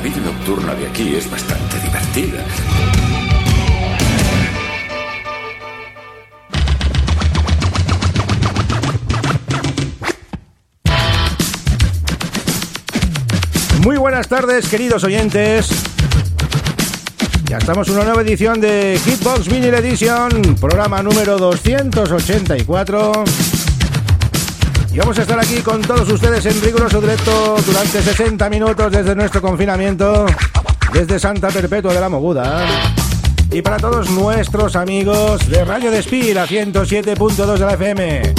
La vida nocturna de aquí es bastante divertida. Muy buenas tardes, queridos oyentes. Ya estamos en una nueva edición de Hitbox Vinyl Edition, programa número 284. Y vamos a estar aquí con todos ustedes en riguroso directo durante 60 minutos desde nuestro confinamiento, desde Santa Perpetua de la Moguda. Y para todos nuestros amigos de Radio Despí, la 107.2 de la FM.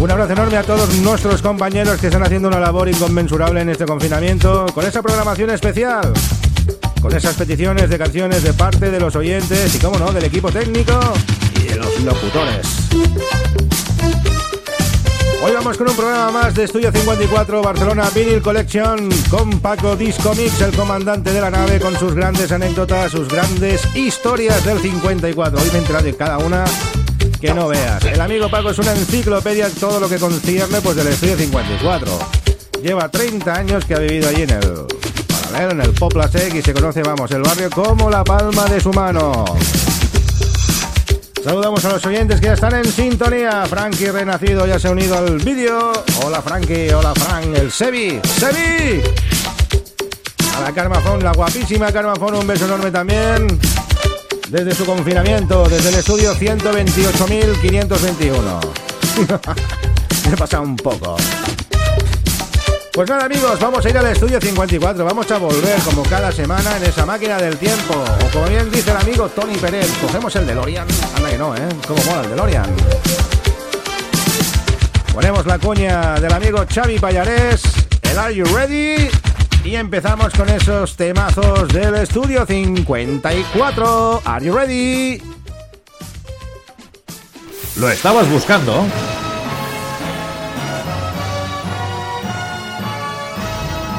Un abrazo enorme a todos nuestros compañeros que están haciendo una labor inconmensurable en este confinamiento, con esa programación especial, con esas peticiones de canciones de parte de los oyentes y, como no, del equipo técnico y de los locutores. Hoy vamos con un programa más de Estudio 54 Barcelona Vinyl Collection con Paco Disco Mix, el comandante de la nave, con sus grandes anécdotas, sus grandes historias del 54. Hoy me enterado de cada una que no veas. El amigo Paco es una enciclopedia en todo lo que concierne pues del Estudio 54. Lleva 30 años que ha vivido allí en el paralelo, en el Popla Sec y se conoce, vamos, el barrio como la palma de su mano. Saludamos a los oyentes que ya están en sintonía. Frankie Renacido ya se ha unido al vídeo. Hola Frankie, hola Frank, el Sebi. ¡Sebi! A la Carmafón, la guapísima Carmafón, un beso enorme también. Desde su confinamiento, desde el estudio 128.521. Me he pasado un poco. Pues nada amigos, vamos a ir al estudio 54, vamos a volver como cada semana en esa máquina del tiempo. O como bien dice el amigo Tony Pérez, cogemos el DeLorean. Anda que no, ¿eh? Como mola el DeLorean. Ponemos la cuña del amigo Xavi Payares, el Are You Ready? Y empezamos con esos temazos del estudio 54. Are You Ready? ¿Lo estabas buscando?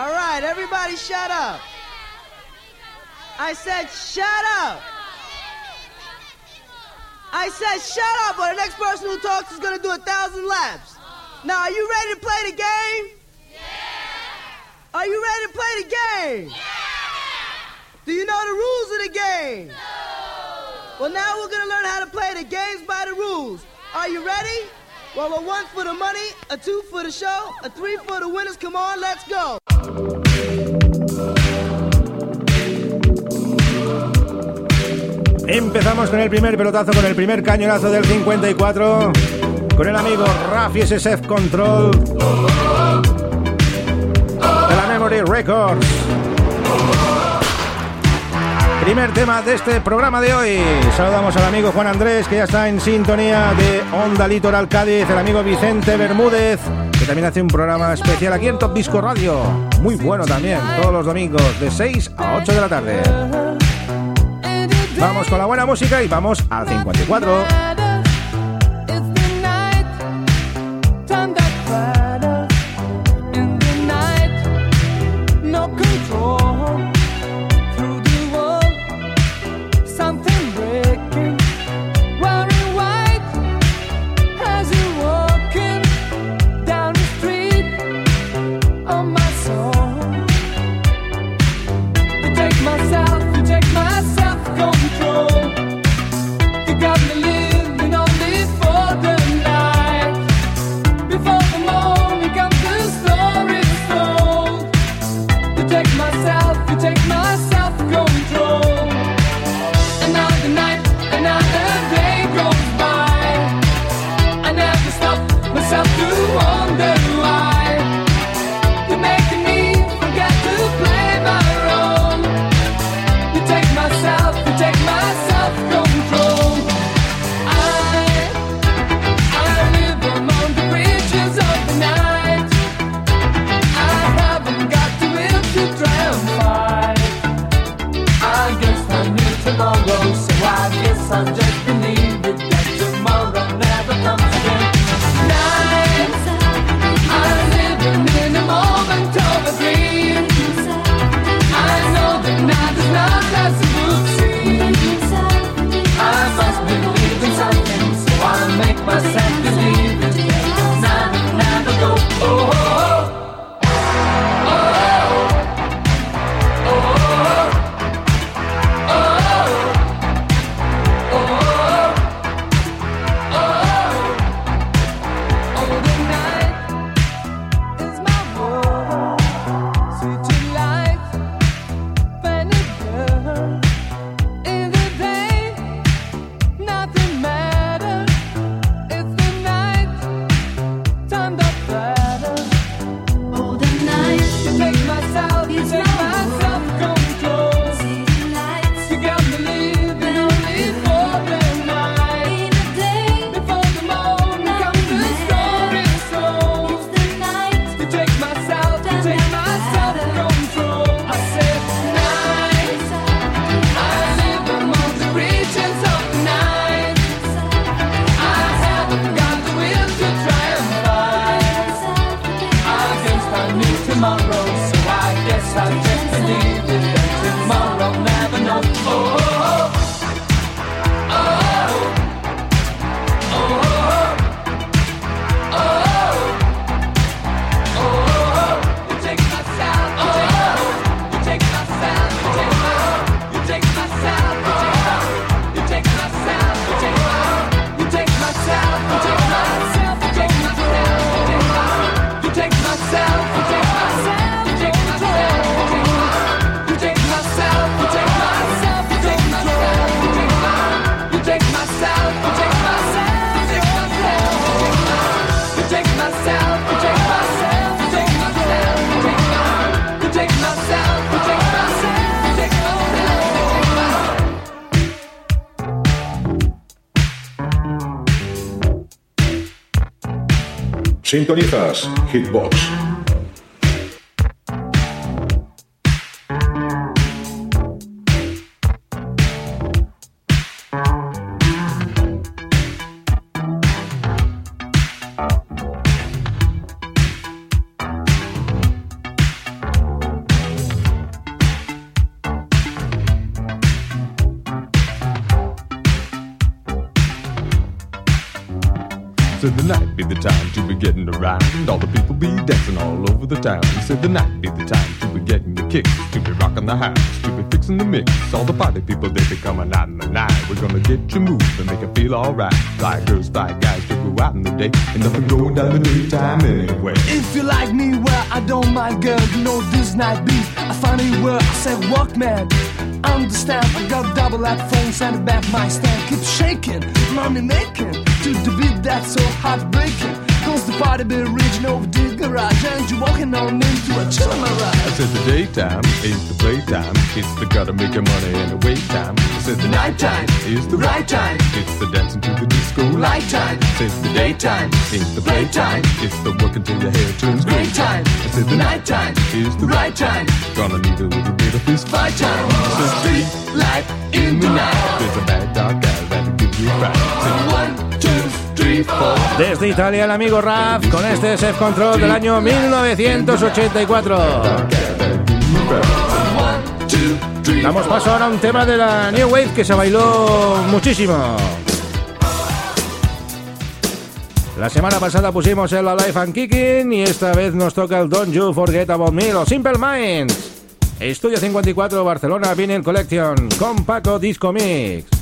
All right, everybody shut up. I said shut up. I said shut up, or the next person who talks is going to do a thousand laps. Now, are you ready to play the game? Yeah. Are you ready to play the game? Yeah. Do you know the rules of the game? No. Well, now we're going to learn how to play the games by the rules. Are you ready? Well, a one for the money, a two for the show, a three for the winners. Come on, let's go. Empezamos con el primer pelotazo, con el primer cañonazo del 54. Con el amigo Rafi SSF Control. De la Memory Records. Primer tema de este programa de hoy. Saludamos al amigo Juan Andrés, que ya está en sintonía de Onda Litoral Cádiz. El amigo Vicente Bermúdez, también hace un programa especial aquí en Top Disco Radio. Muy bueno también, todos los domingos de 6 a 8 de la tarde. Vamos con la buena música y vamos al 54. Sintonizas Hitbox. Said the night be the time getting around. All the people be dancing all over the town. Said the night be the time to be getting the kicks, to be rocking the house, to be fixing the mix. All the party people they be coming out in the night. We're gonna get you moving and make you feel alright. Fly girls, fly guys to go out in the day, and nothing going down the daytime anyway. If you like me, well, I don't mind, girl. You know this night be a funny word. I said, walk, man. Understand, I got double that phones it back my stand. Keep shaking, money making. To the beat that's so heartbreaking. Cause the party be reaching over the garage. And you walking on into a chill I ride. said the daytime is the playtime. It's the gotta make your money and the wait time. I said the nighttime is the right time. It's the dancing to the disco light time. I Said the daytime is the playtime. It's the work until your hair turns gray time. I said the nighttime is the right time. Gonna need a little bit of fist fight time. Said street light in the night. Desde Italia el amigo Raf con este Self Control del año 1984. Damos paso ahora a un tema de la New Wave que se bailó muchísimo. La semana pasada pusimos el Alive and Kicking y esta vez nos toca el Don't You Forget About Me, los Simple Minds. Estudio 54 Barcelona Vinyl Collection con Paco Disco Mix.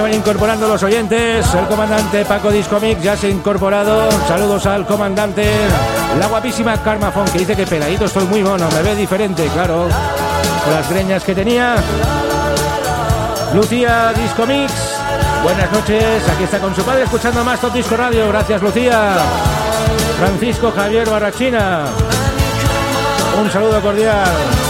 Van incorporando los oyentes. El comandante Paco Discomic ya se ha incorporado. Saludos al comandante. La guapísima Karma Fon, que dice que peladito estoy muy mono, me ve diferente, claro. Con las greñas que tenía. Lucía Discomix. Buenas noches, aquí está con su padre escuchando más Top Disco Radio. Gracias, Lucía. Francisco Javier Barrachina. Un saludo cordial.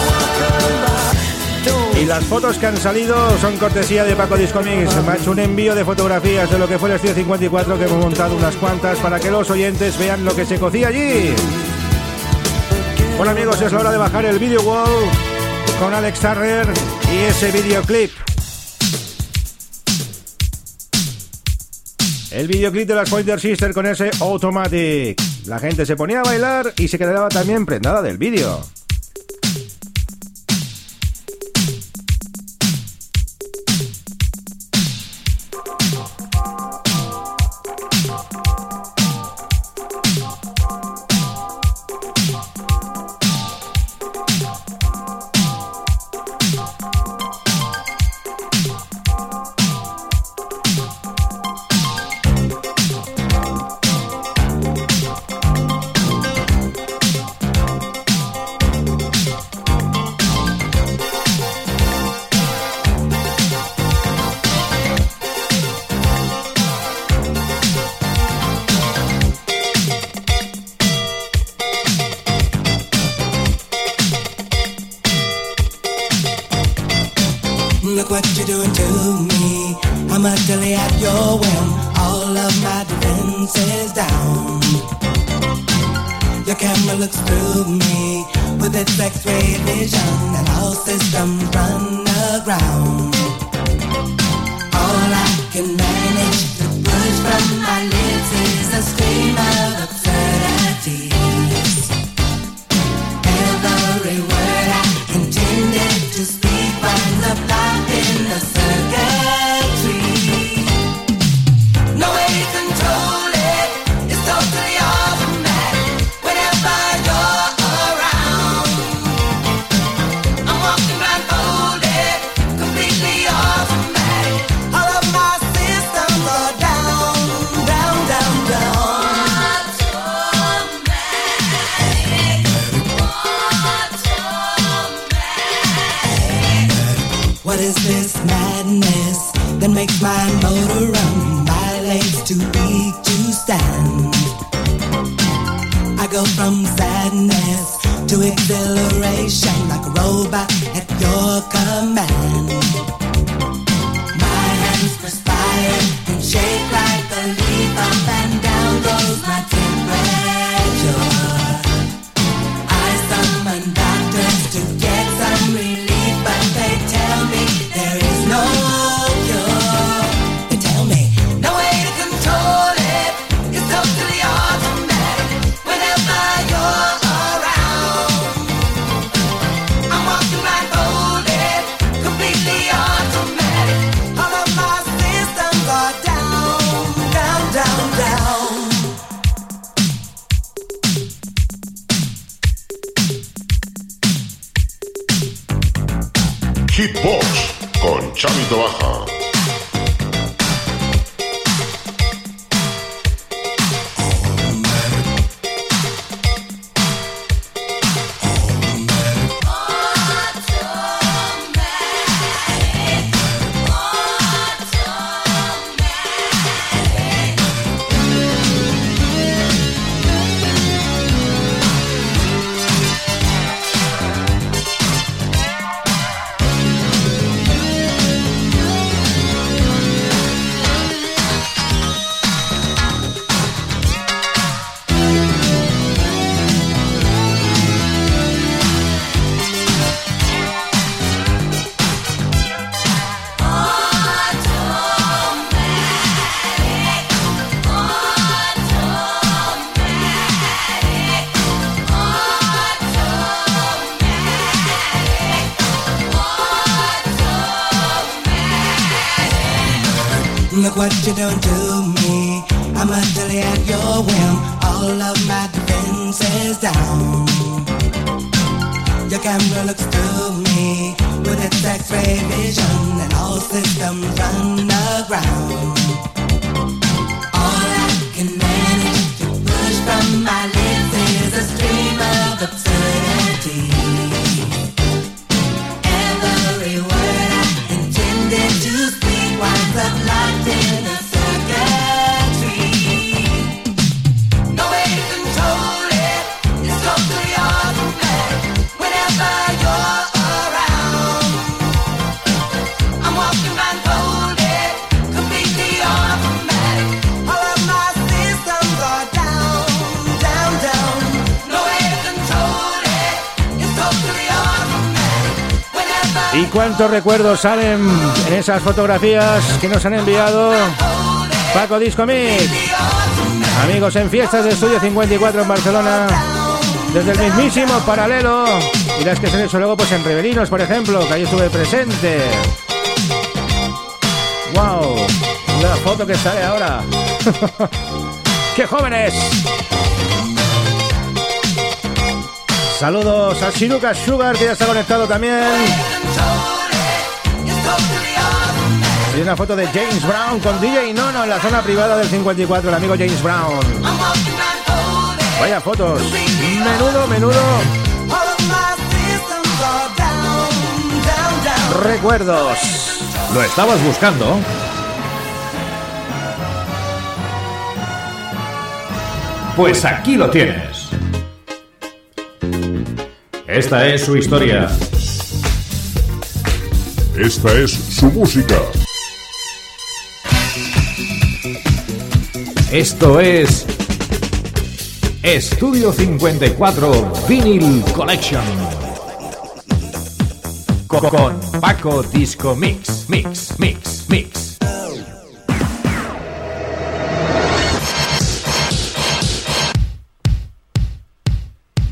Y las fotos que han salido son cortesía de Paco Discomix. Me ha un envío de fotografías de lo que fue el Estudio 54 que hemos montado unas cuantas para que los oyentes vean lo que se cocía allí. Bueno amigos, es la hora de bajar el video wall con Alex Turner y ese videoclip. El videoclip de las Pointer Sisters con ese Automatic. La gente se ponía a bailar y se quedaba también prendada del vídeo. Is this madness that makes my motor run? My legs too weak to stand. I go from sadness to exhilaration like a robot at your command. Look what you done to me. I'm utterly at your whim. All of my defenses down. Your camera looks through me with its X-ray vision, and all systems run aground. All I can manage to push from my cuántos recuerdos salen en esas fotografías que nos han enviado Paco Disco Mix? Amigos en fiestas de Estudio 54 en Barcelona, desde el mismísimo paralelo, y las que se han hecho luego pues en Revelinos, por ejemplo, que ahí estuve presente. ¡Wow! La foto que sale ahora. ¡Qué jóvenes! Saludos a Shiruka Sugar, que ya está conectado también. Y una foto de James Brown con DJ Nono en la zona privada del 54, el amigo James Brown. Vaya fotos. Menudo, menudo. Recuerdos. ¿Lo estabas buscando? Pues aquí lo tienes. Esta es su historia. Esta es su música. Esto es Estudio 54 Vinyl Collection. Co- Con Paco Disco Mix, Mix, Mix.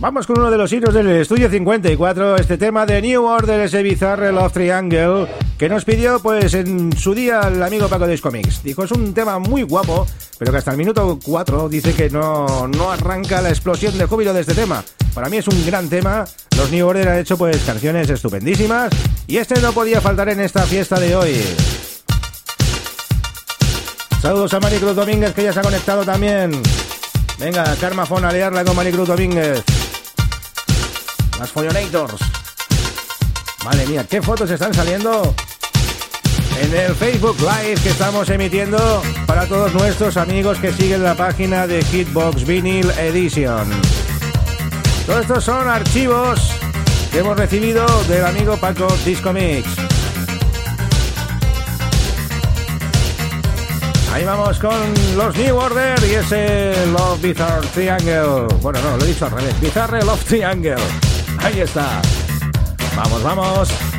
Vamos con uno de los hilos del estudio 54, este tema de New Order, ese bizarre Love Triangle, que nos pidió pues en su día el amigo Paco Disco Mix. Dijo, es un tema muy guapo, pero que hasta el minuto 4 dice que no, no arranca la explosión de júbilo de este tema. Para mí es un gran tema, los New Order han hecho pues canciones estupendísimas, y este no podía faltar en esta fiesta de hoy. Saludos a Maricruz Domínguez que ya se ha conectado también. Venga, Karma Fon a liarla con Maricruz Domínguez. Las Follonators. Madre mía, qué fotos están saliendo en el Facebook Live que estamos emitiendo para todos nuestros amigos que siguen la página de Hitbox Vinyl Edition. Todos estos son archivos que hemos recibido del amigo Paco Disco Mix. Ahí vamos con los New Order y ese Love Bizarre Triangle. Bueno, no, lo he dicho al revés. Bizarre Love Triangle. Ahí está. Vamos, vamos.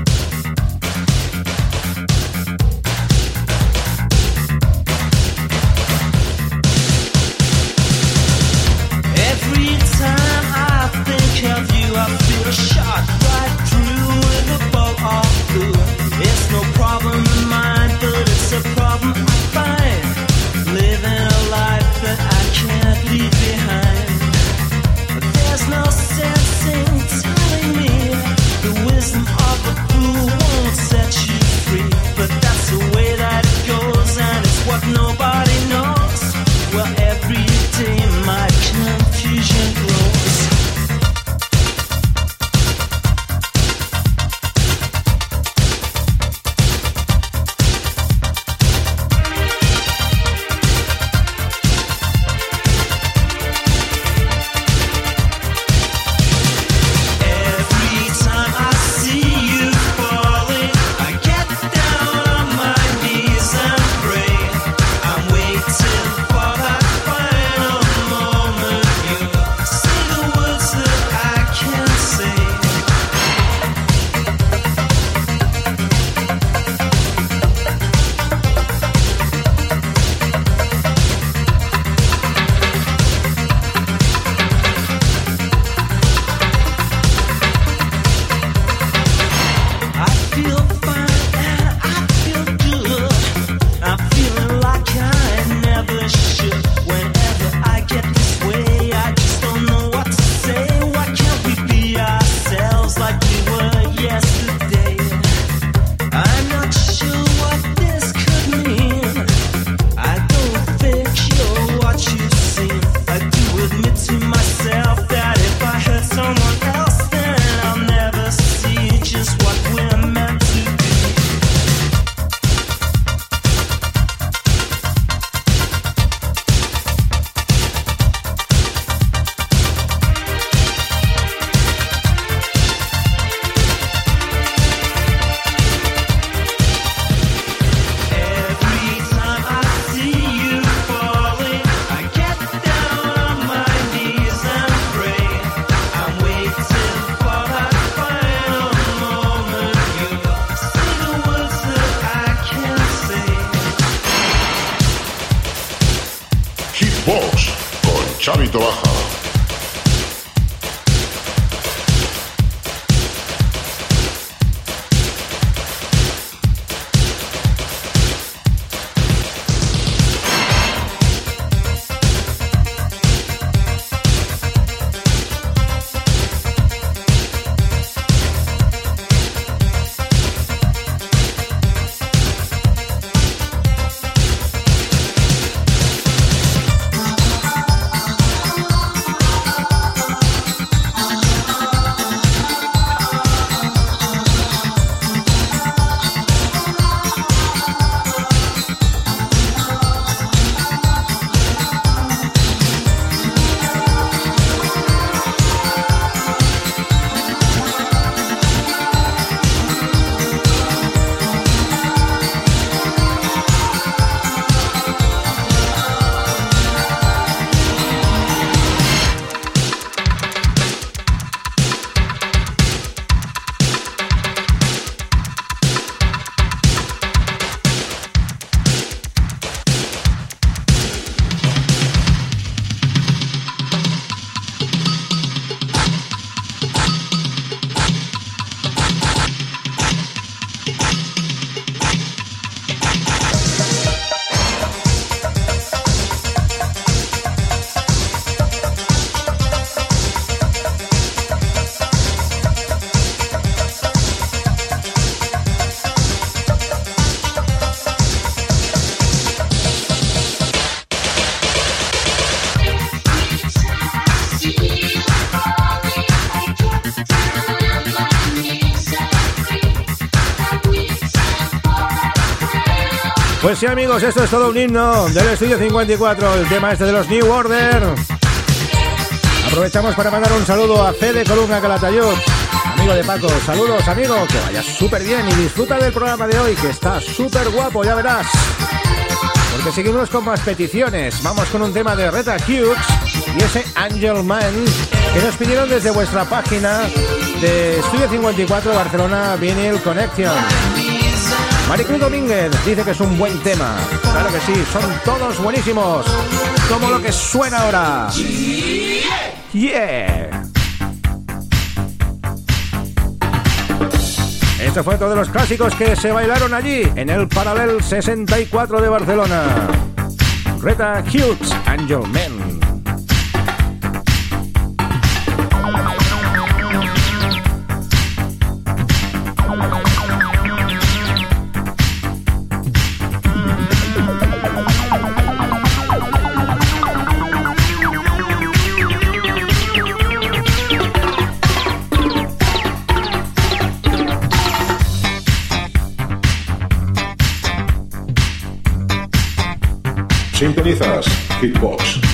Pues sí amigos, esto es todo un himno del estudio 54, el tema este de los New Order. Aprovechamos para mandar un saludo a Fede Columna Calatayud, amigo de Paco. Saludos amigo, que vaya súper bien y disfruta del programa de hoy, que está súper guapo, ya verás. Porque seguimos con más peticiones. Vamos con un tema de Reta Hughes y ese Angel Man que nos pidieron desde vuestra página de Estudio 54 Barcelona Vinyl Connection. Maricruz Domínguez dice que es un buen tema. Claro que sí, son todos buenísimos. Como lo que suena ahora. Yeah. Esto fue todos los clásicos que se bailaron allí en el Paralel 64 de Barcelona. Reta Hughes, Angel Man. Sintonizas Hitbox.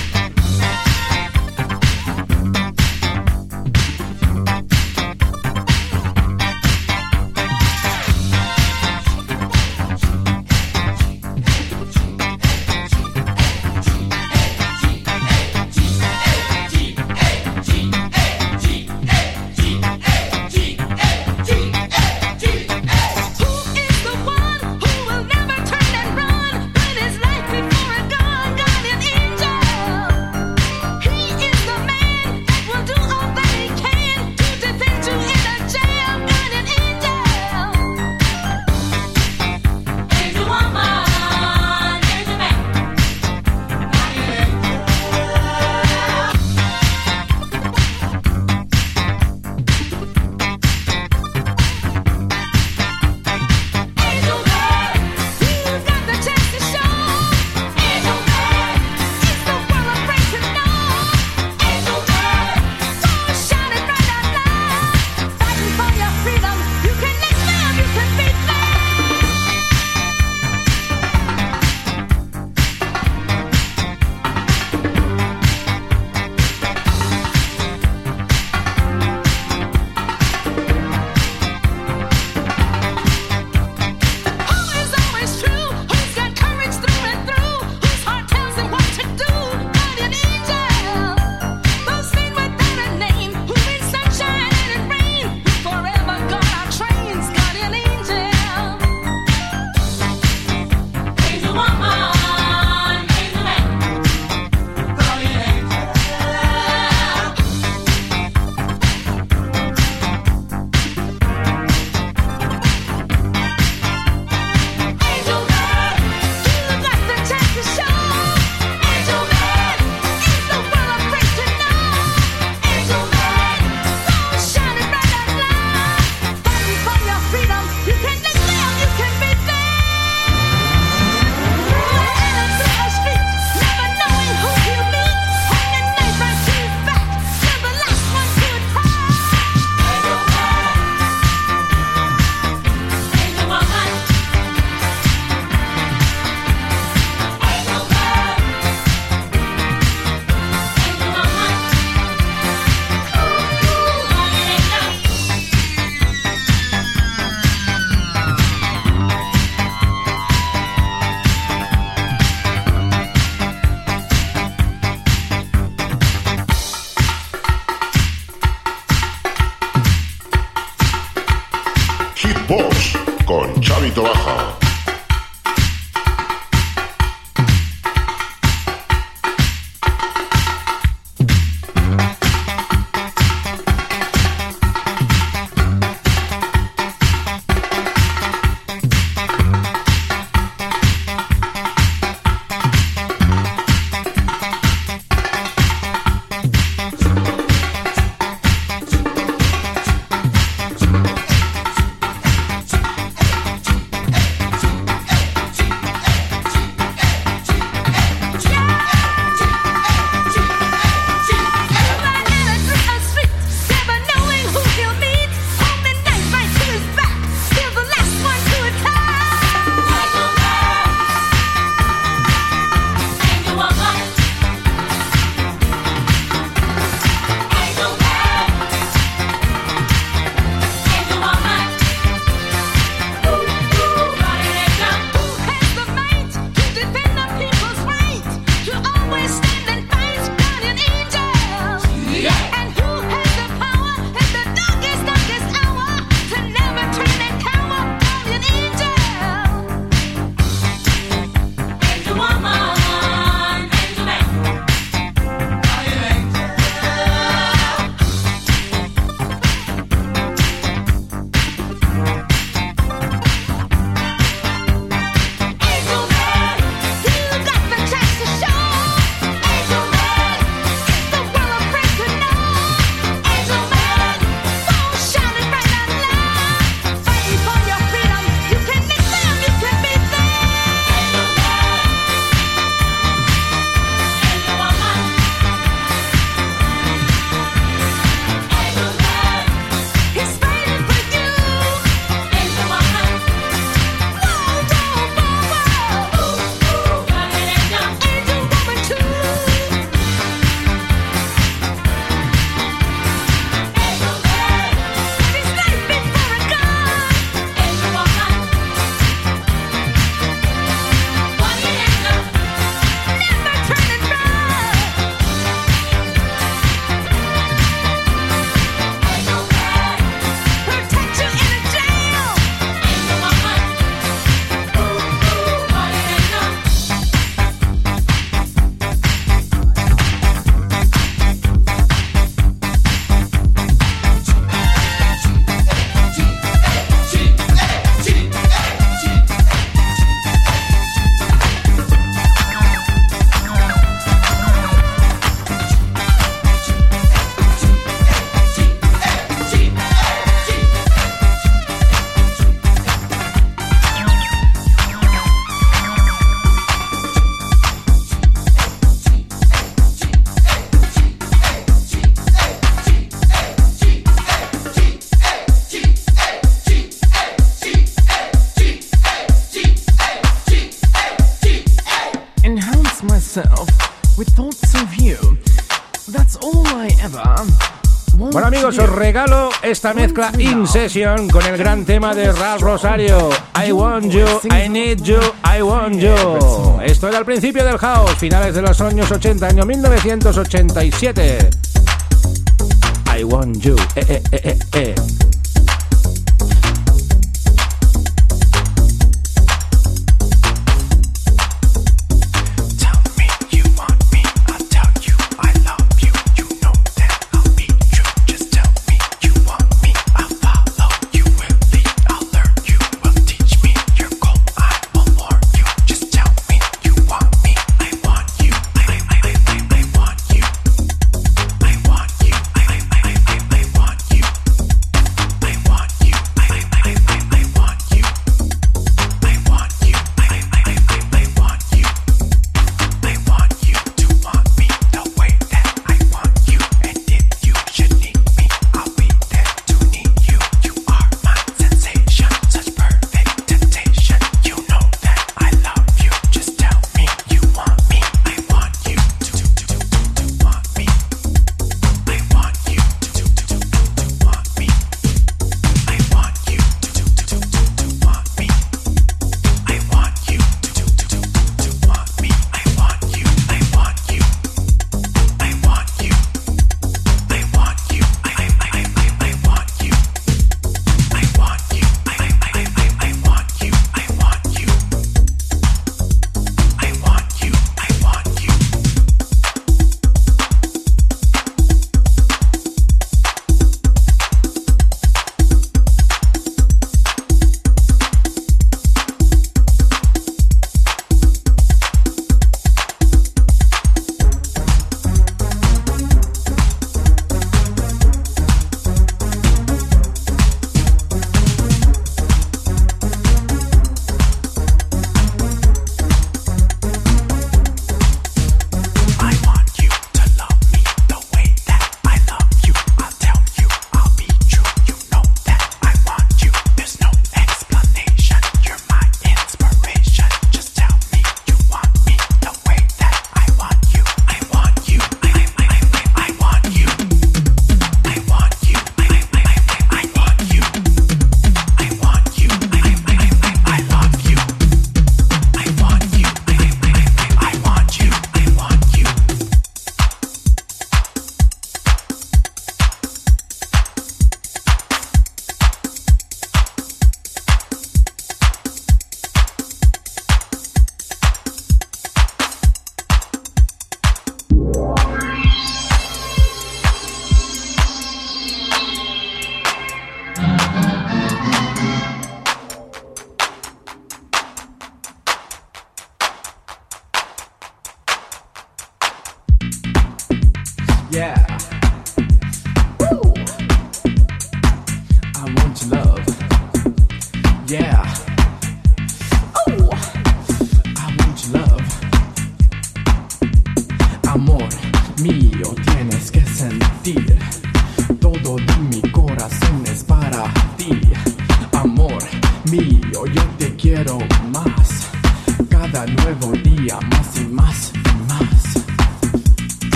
mezcla In Session con el gran tema de Ralph Rosario. I want you, I need you, I want you. Esto era al principio del house, finales de los años 80, año 1987. I want you. Eh, eh, eh, eh, eh.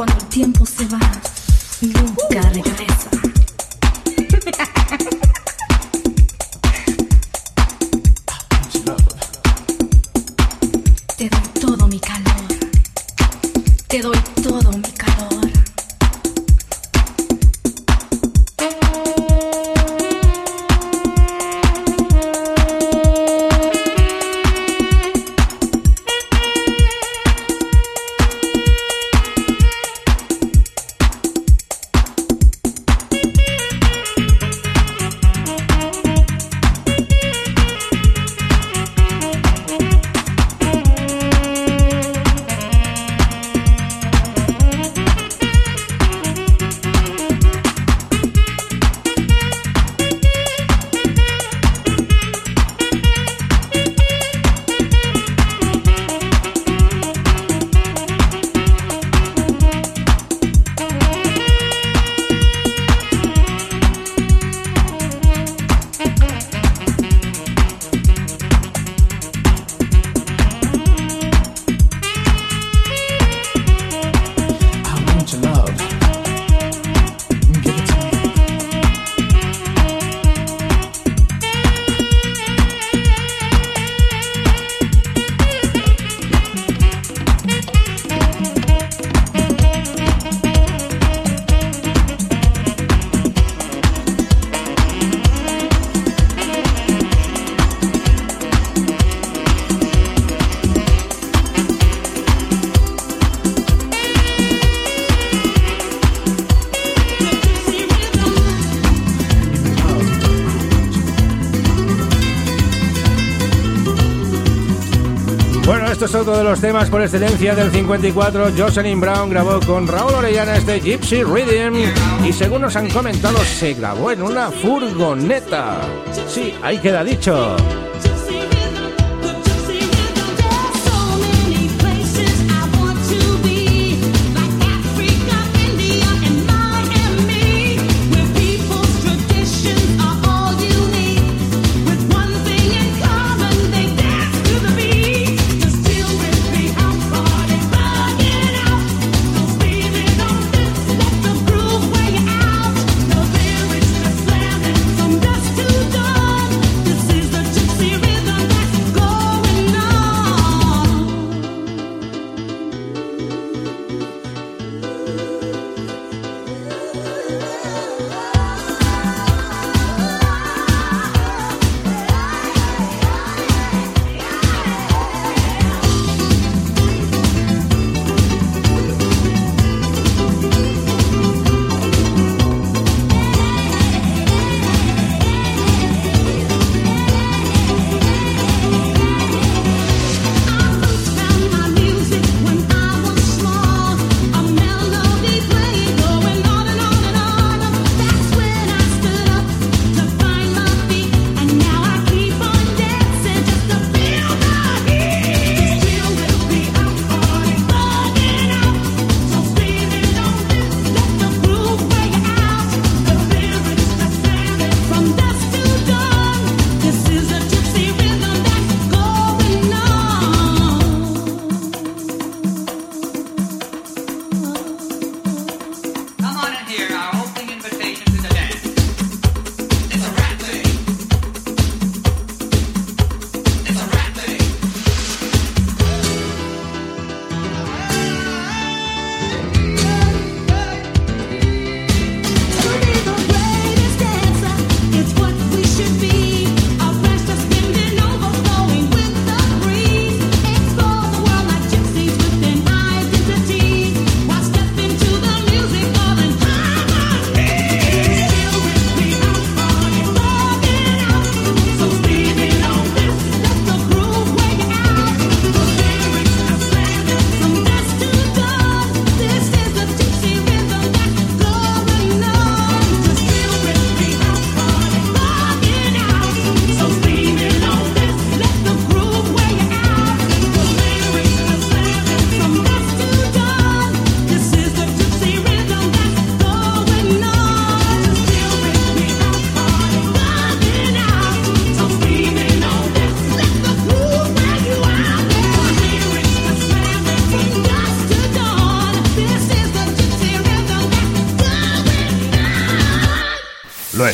cuando el tiempo se va. Esto es otro de los temas por excelencia del 54. Jocelyn Brown grabó con Raúl Orellana este Gypsy Rhythm y según nos han comentado se grabó en una furgoneta. Sí, ahí queda dicho.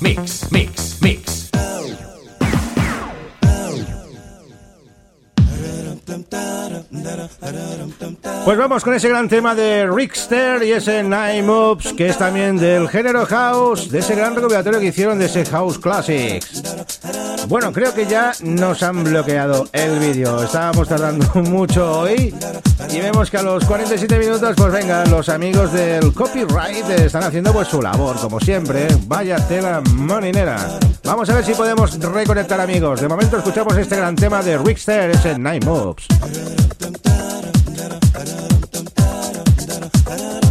Mix, Mix. Pues vamos con ese gran tema de Rickster y ese Nine Moves, que es también del género house, de ese gran recopilatorio que hicieron de ese House Classics. Bueno, creo que ya nos han bloqueado el vídeo. Estábamos tardando mucho hoy y vemos que a los 47 minutos, pues venga, los amigos del copyright están haciendo pues su labor, como siempre. Vaya tela moninera. Vamos a ver si podemos reconectar amigos. De momento escuchamos este gran tema de Rickster, ese Nine Moves. Amigos, y con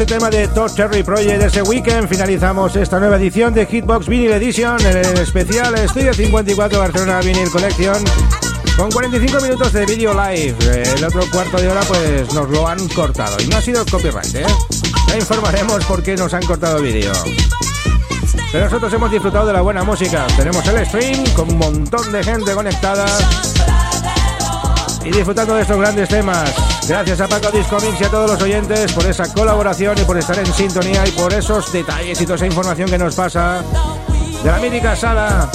este tema de Todd Cherry Project ese weekend finalizamos esta nueva edición de Hitbox Vinyl Edition, en el especial Estudio 54 Barcelona Vinyl Collection, con 45 minutos de vídeo live. El otro cuarto de hora pues nos lo han cortado, y no ha sido copyright, ¿eh? Ya informaremos por qué nos han cortado vídeo. Pero nosotros hemos disfrutado de la buena música. Tenemos el stream con un montón de gente conectada y disfrutando de estos grandes temas. Gracias a Paco Disco Mix y a todos los oyentes por esa colaboración y por estar en sintonía y por esos detalles y toda esa información que nos pasa de la mítica sala.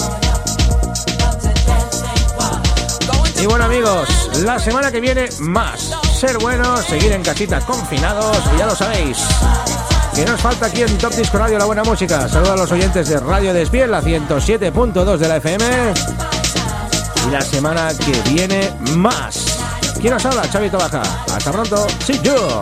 Y bueno amigos, la semana que viene más. Ser buenos, seguir en casita confinados, y ya lo sabéis. Que nos falta aquí en Top Disco Radio la buena música. Saludos a los oyentes de Radio Despiel, la 107.2 de la FM. Y la semana que viene más. ¿Quién nos habla? Chavito Baja. Hasta pronto. Sí, yo.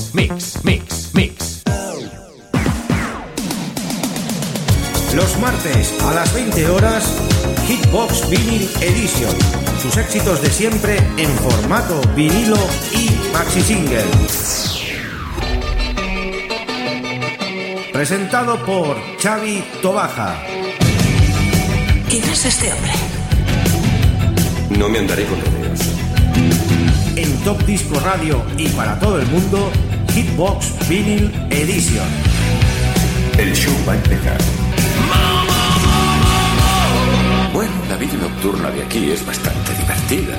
Mix, Mix, Mix. Los martes a las 20 horas, Hitbox Vinyl Edition. Sus éxitos de siempre en formato vinilo y maxi single. Presentado por Xavi Tobaja. ¿Quién es este hombre? No me andaré con rodeos. En Top Disco Radio y para todo el mundo, Hitbox Vinyl Edition. El show va a empezar. Bueno, la vida nocturna de aquí es bastante divertida.